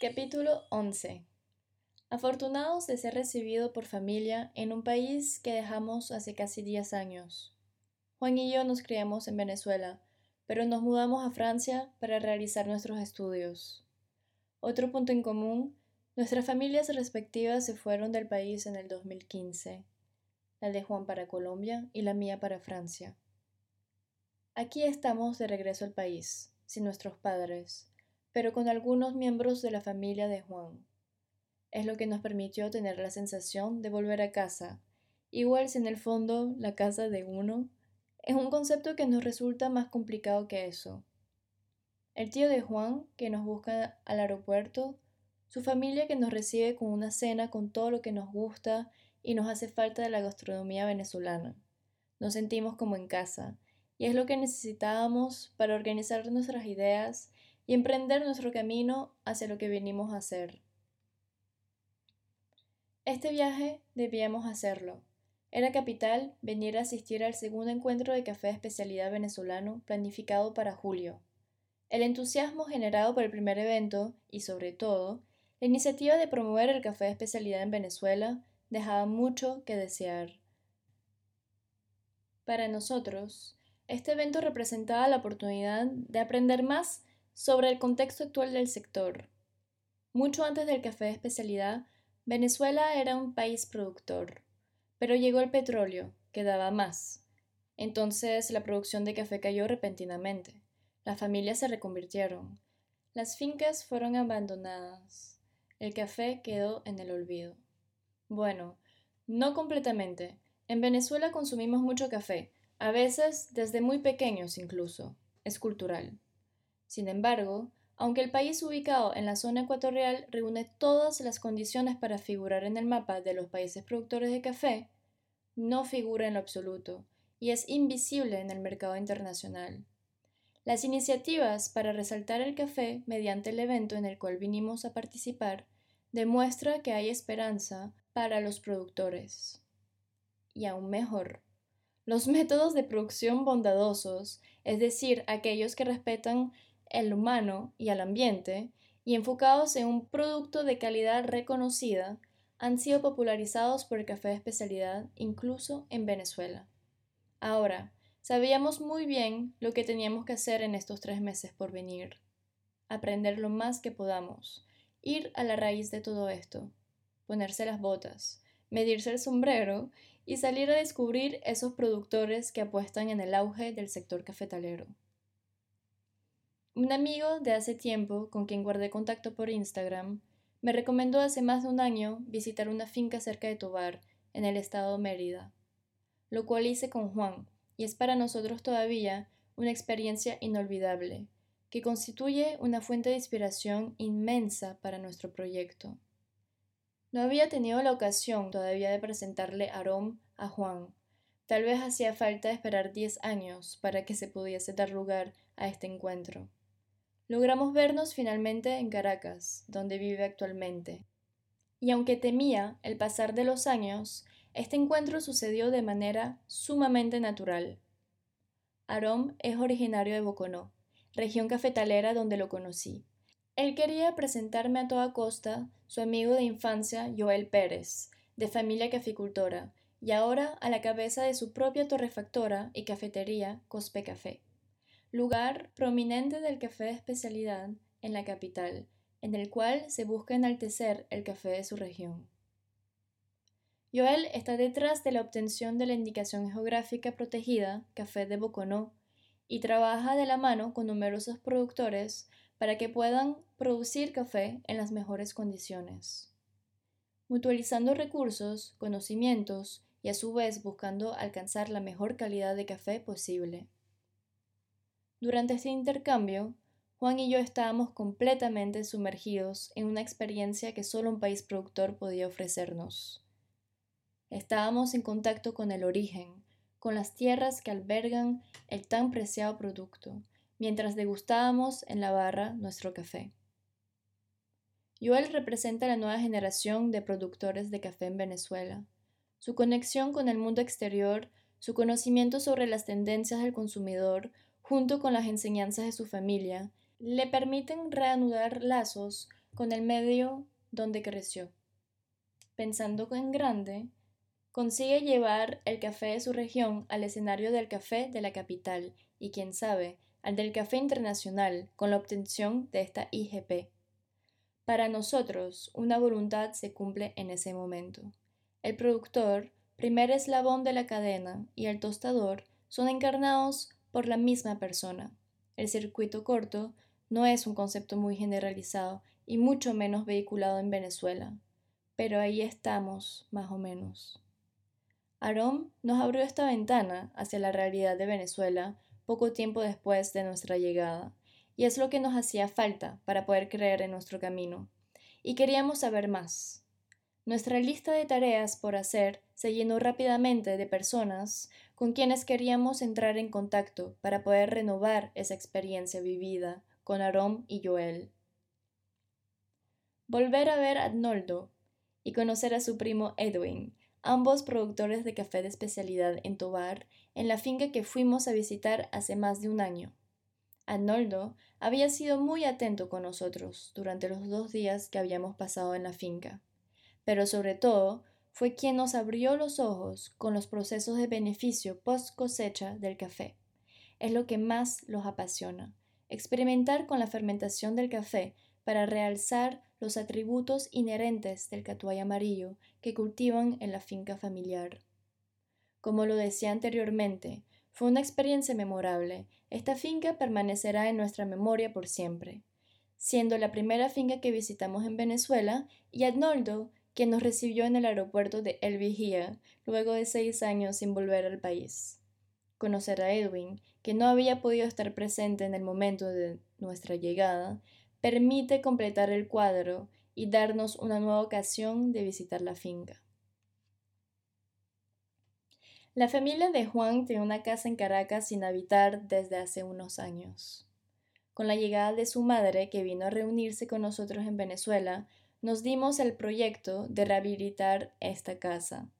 Capítulo 11 Afortunados de ser recibido por familia en un país que dejamos hace casi 10 años. Juan y yo nos criamos en Venezuela, pero nos mudamos a Francia para realizar nuestros estudios. Otro punto en común, nuestras familias respectivas se fueron del país en el 2015, la de Juan para Colombia y la mía para Francia. Aquí estamos de regreso al país, sin nuestros padres, pero con algunos miembros de la familia de Juan. Es lo que nos permitió tener la sensación de volver a casa, igual si en el fondo la casa de uno es un concepto que nos resulta más complicado que eso. El tío de Juan, que nos busca al aeropuerto, su familia que nos recibe con una cena con todo lo que nos gusta y nos hace falta de la gastronomía venezolana. Nos sentimos como en casa, y es lo que necesitábamos para organizar nuestras ideas y emprender nuestro camino hacia lo que venimos a hacer. Este viaje debíamos hacerlo. Era capital venir a asistir al segundo encuentro de café de especialidad venezolano planificado para julio. El entusiasmo generado por el primer evento y, sobre todo, la iniciativa de promover el café de especialidad en Venezuela dejaba mucho que desear. Para nosotros, este evento representaba la oportunidad de aprender más sobre el contexto actual del sector. Mucho antes del café de especialidad, Venezuela era un país productor, pero llegó el petróleo, que daba más. Entonces la producción de café cayó repentinamente. Las familias se reconvirtieron. Las fincas fueron abandonadas. El café quedó en el olvido. Bueno, no completamente. En Venezuela consumimos mucho café, a veces desde muy pequeños incluso. Es cultural. Sin embargo, aunque el país ubicado en la zona ecuatorial reúne todas las condiciones para figurar en el mapa de los países productores de café, no figura en lo absoluto y es invisible en el mercado internacional. Las iniciativas para resaltar el café mediante el evento en el cual vinimos a participar demuestra que hay esperanza para los productores. Y aún mejor, los métodos de producción bondadosos, es decir, aquellos que respetan el humano y al ambiente, y enfocados en un producto de calidad reconocida, han sido popularizados por el café de especialidad incluso en Venezuela. Ahora, sabíamos muy bien lo que teníamos que hacer en estos tres meses por venir. Aprender lo más que podamos, ir a la raíz de todo esto, ponerse las botas, medirse el sombrero y salir a descubrir esos productores que apuestan en el auge del sector cafetalero. Un amigo de hace tiempo, con quien guardé contacto por Instagram, me recomendó hace más de un año visitar una finca cerca de Tobar, en el estado Mérida, lo cual hice con Juan, y es para nosotros todavía una experiencia inolvidable, que constituye una fuente de inspiración inmensa para nuestro proyecto. No había tenido la ocasión todavía de presentarle Arom a Juan. Tal vez hacía falta esperar diez años para que se pudiese dar lugar a este encuentro. Logramos vernos finalmente en Caracas, donde vive actualmente. Y aunque temía el pasar de los años, este encuentro sucedió de manera sumamente natural. Arom es originario de Boconó, región cafetalera donde lo conocí. Él quería presentarme a toda costa su amigo de infancia Joel Pérez, de familia caficultora, y ahora a la cabeza de su propia torrefactora y cafetería Cospe Café lugar prominente del café de especialidad en la capital, en el cual se busca enaltecer el café de su región. Joel está detrás de la obtención de la indicación geográfica protegida Café de Boconó y trabaja de la mano con numerosos productores para que puedan producir café en las mejores condiciones. Mutualizando recursos, conocimientos y a su vez buscando alcanzar la mejor calidad de café posible. Durante este intercambio, Juan y yo estábamos completamente sumergidos en una experiencia que solo un país productor podía ofrecernos. Estábamos en contacto con el origen, con las tierras que albergan el tan preciado producto, mientras degustábamos en la barra nuestro café. Joel representa la nueva generación de productores de café en Venezuela. Su conexión con el mundo exterior, su conocimiento sobre las tendencias del consumidor, junto con las enseñanzas de su familia, le permiten reanudar lazos con el medio donde creció. Pensando en grande, consigue llevar el café de su región al escenario del café de la capital y, quién sabe, al del café internacional con la obtención de esta IGP. Para nosotros, una voluntad se cumple en ese momento. El productor, primer eslabón de la cadena, y el tostador son encarnados por la misma persona. El circuito corto no es un concepto muy generalizado y mucho menos vehiculado en Venezuela, pero ahí estamos, más o menos. Aarón nos abrió esta ventana hacia la realidad de Venezuela poco tiempo después de nuestra llegada, y es lo que nos hacía falta para poder creer en nuestro camino. Y queríamos saber más. Nuestra lista de tareas por hacer se llenó rápidamente de personas con quienes queríamos entrar en contacto para poder renovar esa experiencia vivida con Aarón y Joel. Volver a ver a Arnoldo y conocer a su primo Edwin, ambos productores de café de especialidad en Tobar, en la finca que fuimos a visitar hace más de un año. Arnoldo había sido muy atento con nosotros durante los dos días que habíamos pasado en la finca, pero sobre todo fue quien nos abrió los ojos con los procesos de beneficio post cosecha del café. Es lo que más los apasiona, experimentar con la fermentación del café para realzar los atributos inherentes del catuay amarillo que cultivan en la finca familiar. Como lo decía anteriormente, fue una experiencia memorable. Esta finca permanecerá en nuestra memoria por siempre, siendo la primera finca que visitamos en Venezuela y Arnoldo quien nos recibió en el aeropuerto de El Vigía luego de seis años sin volver al país. Conocer a Edwin, que no había podido estar presente en el momento de nuestra llegada, permite completar el cuadro y darnos una nueva ocasión de visitar la finca. La familia de Juan tiene una casa en Caracas sin habitar desde hace unos años. Con la llegada de su madre, que vino a reunirse con nosotros en Venezuela, nos dimos el proyecto de rehabilitar esta casa.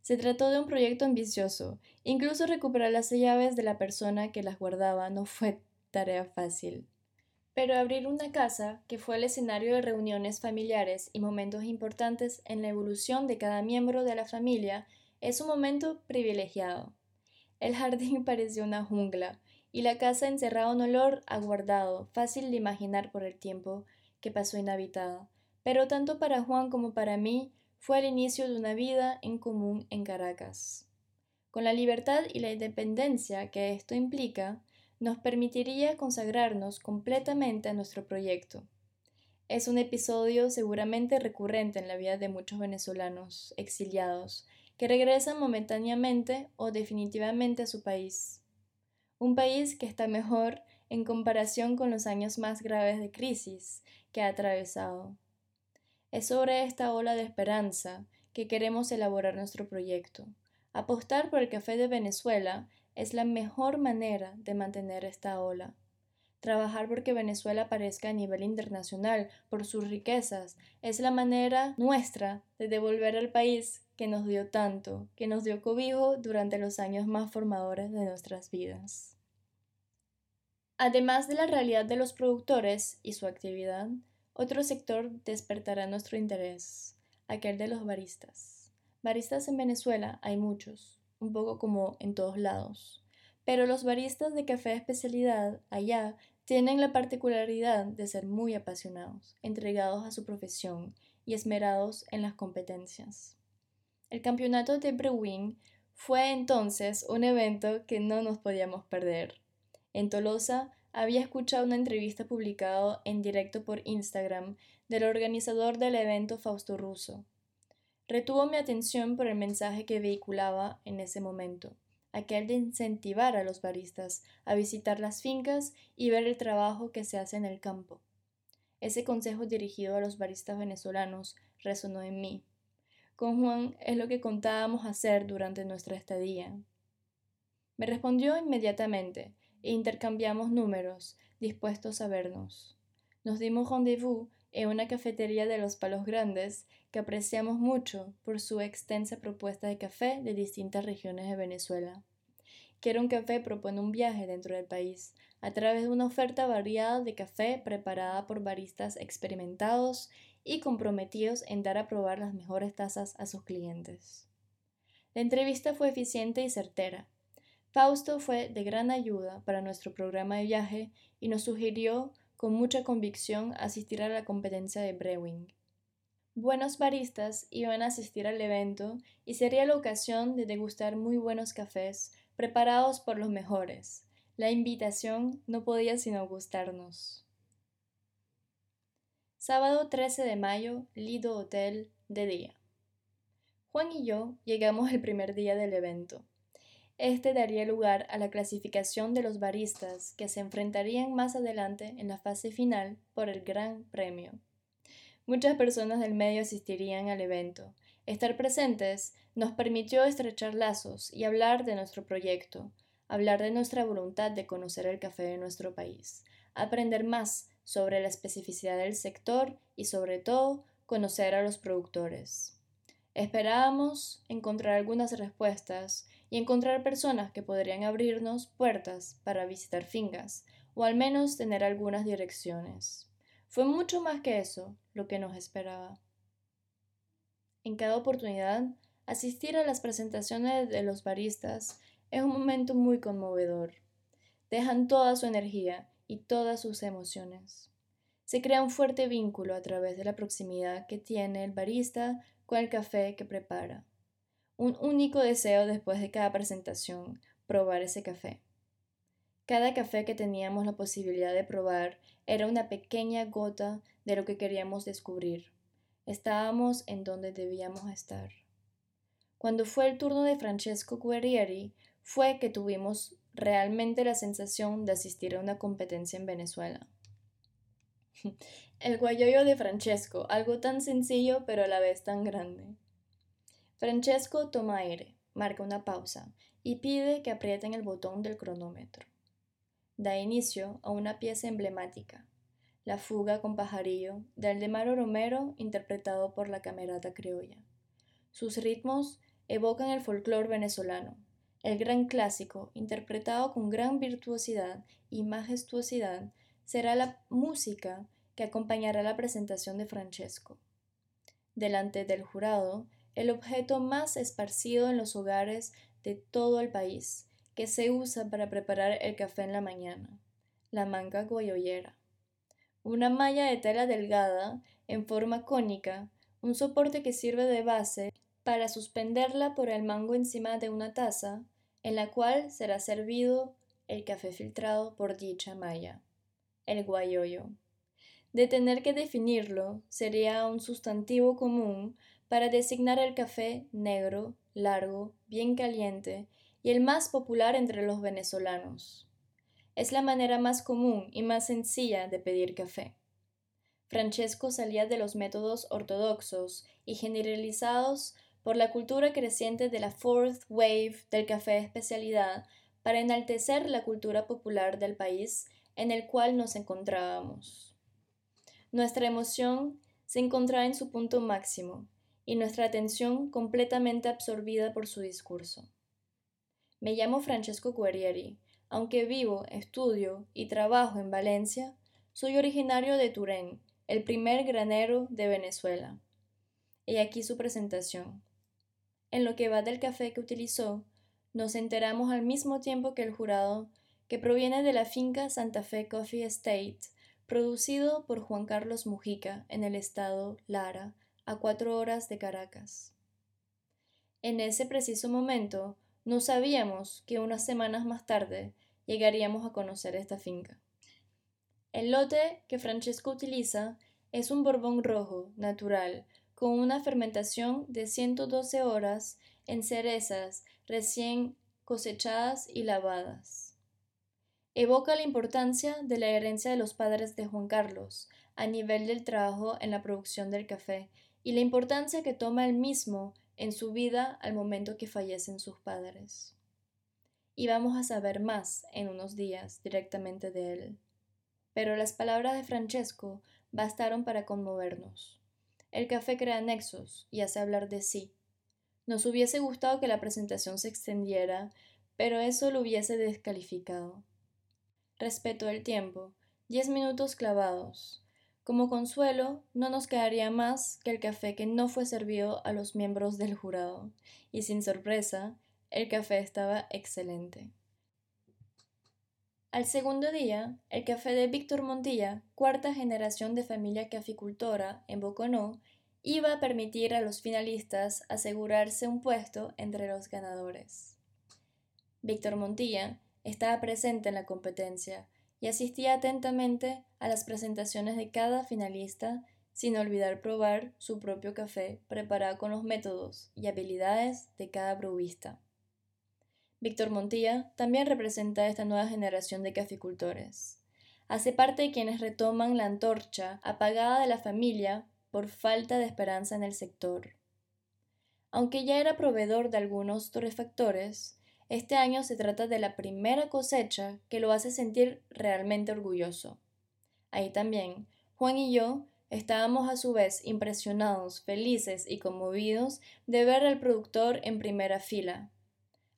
Se trató de un proyecto ambicioso, incluso recuperar las llaves de la persona que las guardaba no fue tarea fácil. Pero abrir una casa, que fue el escenario de reuniones familiares y momentos importantes en la evolución de cada miembro de la familia, es un momento privilegiado. El jardín pareció una jungla, y la casa encerraba un olor aguardado, fácil de imaginar por el tiempo que pasó inhabitada, pero tanto para Juan como para mí fue el inicio de una vida en común en Caracas. Con la libertad y la independencia que esto implica, nos permitiría consagrarnos completamente a nuestro proyecto. Es un episodio seguramente recurrente en la vida de muchos venezolanos exiliados que regresan momentáneamente o definitivamente a su país. Un país que está mejor en comparación con los años más graves de crisis que ha atravesado. Es sobre esta ola de esperanza que queremos elaborar nuestro proyecto. Apostar por el café de Venezuela es la mejor manera de mantener esta ola. Trabajar porque Venezuela aparezca a nivel internacional por sus riquezas es la manera nuestra de devolver al país que nos dio tanto, que nos dio cobijo durante los años más formadores de nuestras vidas. Además de la realidad de los productores y su actividad, otro sector despertará nuestro interés, aquel de los baristas. Baristas en Venezuela hay muchos, un poco como en todos lados, pero los baristas de café especialidad allá tienen la particularidad de ser muy apasionados, entregados a su profesión y esmerados en las competencias. El campeonato de Brewing fue entonces un evento que no nos podíamos perder. En Tolosa había escuchado una entrevista publicada en directo por Instagram del organizador del evento Fausto Russo. Retuvo mi atención por el mensaje que vehiculaba en ese momento, aquel de incentivar a los baristas a visitar las fincas y ver el trabajo que se hace en el campo. Ese consejo dirigido a los baristas venezolanos resonó en mí. Con Juan es lo que contábamos hacer durante nuestra estadía. Me respondió inmediatamente, e intercambiamos números, dispuestos a vernos. Nos dimos rendezvous en una cafetería de los Palos Grandes que apreciamos mucho por su extensa propuesta de café de distintas regiones de Venezuela. Quiero un café propone un viaje dentro del país a través de una oferta variada de café preparada por baristas experimentados y comprometidos en dar a probar las mejores tazas a sus clientes. La entrevista fue eficiente y certera. Fausto fue de gran ayuda para nuestro programa de viaje y nos sugirió con mucha convicción asistir a la competencia de Brewing. Buenos baristas iban a asistir al evento y sería la ocasión de degustar muy buenos cafés preparados por los mejores. La invitación no podía sino gustarnos. Sábado 13 de mayo, Lido Hotel, de día. Juan y yo llegamos el primer día del evento. Este daría lugar a la clasificación de los baristas que se enfrentarían más adelante en la fase final por el Gran Premio. Muchas personas del medio asistirían al evento. Estar presentes nos permitió estrechar lazos y hablar de nuestro proyecto, hablar de nuestra voluntad de conocer el café de nuestro país, aprender más sobre la especificidad del sector y sobre todo conocer a los productores. Esperábamos encontrar algunas respuestas y encontrar personas que podrían abrirnos puertas para visitar fincas o al menos tener algunas direcciones. Fue mucho más que eso lo que nos esperaba. En cada oportunidad, asistir a las presentaciones de los baristas es un momento muy conmovedor. Dejan toda su energía y todas sus emociones. Se crea un fuerte vínculo a través de la proximidad que tiene el barista con el café que prepara. Un único deseo después de cada presentación, probar ese café. Cada café que teníamos la posibilidad de probar era una pequeña gota de lo que queríamos descubrir. Estábamos en donde debíamos estar. Cuando fue el turno de Francesco Guerrieri, fue que tuvimos realmente la sensación de asistir a una competencia en Venezuela. El guayoyo de Francesco, algo tan sencillo pero a la vez tan grande. Francesco toma aire, marca una pausa y pide que aprieten el botón del cronómetro da inicio a una pieza emblemática, La fuga con pajarillo, de Aldemaro Romero, interpretado por la Camerata Criolla. Sus ritmos evocan el folclore venezolano, el gran clásico, interpretado con gran virtuosidad y majestuosidad, será la música que acompañará la presentación de Francesco. Delante del jurado, el objeto más esparcido en los hogares de todo el país, que se usa para preparar el café en la mañana, la manga guayollera. Una malla de tela delgada, en forma cónica, un soporte que sirve de base para suspenderla por el mango encima de una taza, en la cual será servido el café filtrado por dicha malla, el guayoyo. De tener que definirlo, sería un sustantivo común para designar el café negro, largo, bien caliente y el más popular entre los venezolanos. Es la manera más común y más sencilla de pedir café. Francesco salía de los métodos ortodoxos y generalizados por la cultura creciente de la fourth wave del café especialidad para enaltecer la cultura popular del país en el cual nos encontrábamos. Nuestra emoción se encontraba en su punto máximo y nuestra atención completamente absorbida por su discurso. Me llamo Francesco Guerrieri. Aunque vivo, estudio y trabajo en Valencia, soy originario de Turén, el primer granero de Venezuela. Y aquí su presentación. En lo que va del café que utilizó, nos enteramos al mismo tiempo que el jurado que proviene de la finca Santa Fe Coffee Estate, producido por Juan Carlos Mujica en el estado Lara, a cuatro horas de Caracas. En ese preciso momento, no sabíamos que unas semanas más tarde llegaríamos a conocer esta finca. El lote que Francesco utiliza es un borbón rojo, natural, con una fermentación de 112 horas en cerezas recién cosechadas y lavadas. Evoca la importancia de la herencia de los padres de Juan Carlos a nivel del trabajo en la producción del café y la importancia que toma el mismo en su vida al momento que fallecen sus padres. Y vamos a saber más en unos días directamente de él. Pero las palabras de Francesco bastaron para conmovernos. El café crea nexos y hace hablar de sí. Nos hubiese gustado que la presentación se extendiera, pero eso lo hubiese descalificado. Respeto el tiempo, diez minutos clavados. Como consuelo, no nos quedaría más que el café que no fue servido a los miembros del jurado, y sin sorpresa, el café estaba excelente. Al segundo día, el café de Víctor Montilla, cuarta generación de familia caficultora en Boconó, iba a permitir a los finalistas asegurarse un puesto entre los ganadores. Víctor Montilla estaba presente en la competencia y asistía atentamente a las presentaciones de cada finalista sin olvidar probar su propio café preparado con los métodos y habilidades de cada brewista. Víctor Montilla también representa esta nueva generación de caficultores. Hace parte de quienes retoman la antorcha apagada de la familia por falta de esperanza en el sector. Aunque ya era proveedor de algunos torrefactores, este año se trata de la primera cosecha que lo hace sentir realmente orgulloso. Ahí también, Juan y yo estábamos a su vez impresionados, felices y conmovidos de ver al productor en primera fila,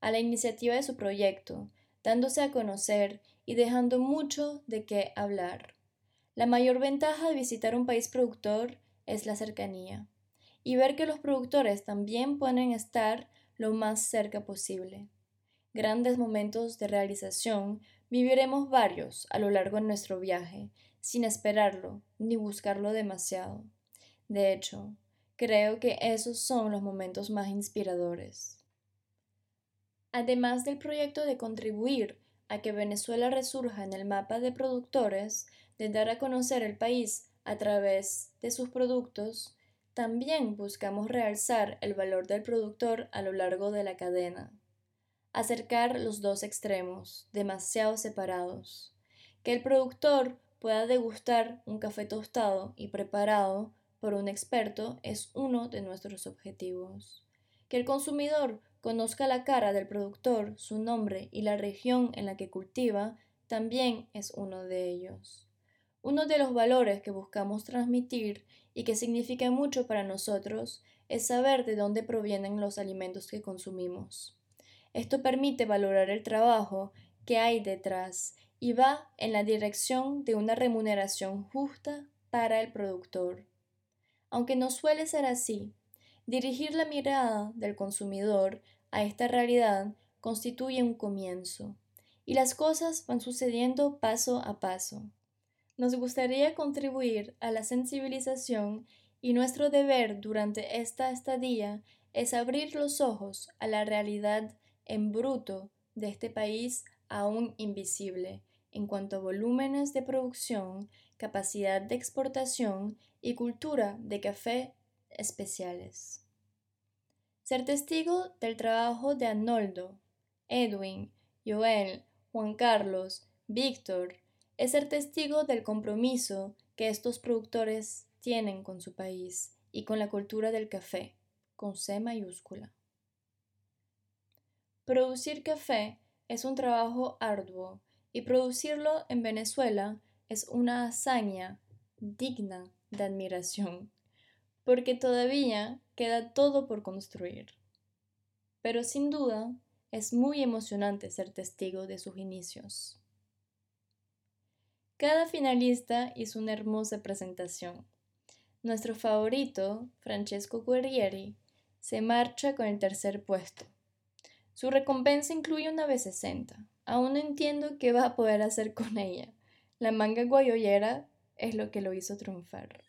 a la iniciativa de su proyecto, dándose a conocer y dejando mucho de qué hablar. La mayor ventaja de visitar un país productor es la cercanía y ver que los productores también pueden estar lo más cerca posible. Grandes momentos de realización viviremos varios a lo largo de nuestro viaje, sin esperarlo ni buscarlo demasiado. De hecho, creo que esos son los momentos más inspiradores. Además del proyecto de contribuir a que Venezuela resurja en el mapa de productores, de dar a conocer el país a través de sus productos, también buscamos realzar el valor del productor a lo largo de la cadena, acercar los dos extremos, demasiado separados, que el productor pueda degustar un café tostado y preparado por un experto es uno de nuestros objetivos, que el consumidor conozca la cara del productor, su nombre y la región en la que cultiva, también es uno de ellos. Uno de los valores que buscamos transmitir y que significa mucho para nosotros es saber de dónde provienen los alimentos que consumimos. Esto permite valorar el trabajo que hay detrás y va en la dirección de una remuneración justa para el productor. Aunque no suele ser así, dirigir la mirada del consumidor a esta realidad constituye un comienzo, y las cosas van sucediendo paso a paso. Nos gustaría contribuir a la sensibilización y nuestro deber durante esta estadía es abrir los ojos a la realidad en bruto de este país aún invisible en cuanto a volúmenes de producción, capacidad de exportación y cultura de café especiales. Ser testigo del trabajo de Arnoldo, Edwin, Joel, Juan Carlos, Víctor, es ser testigo del compromiso que estos productores tienen con su país y con la cultura del café, con C mayúscula. Producir café es un trabajo arduo y producirlo en Venezuela es una hazaña digna de admiración porque todavía queda todo por construir. Pero sin duda es muy emocionante ser testigo de sus inicios. Cada finalista hizo una hermosa presentación. Nuestro favorito, Francesco Guerrieri, se marcha con el tercer puesto. Su recompensa incluye una B60. Aún no entiendo qué va a poder hacer con ella. La manga guayollera es lo que lo hizo triunfar.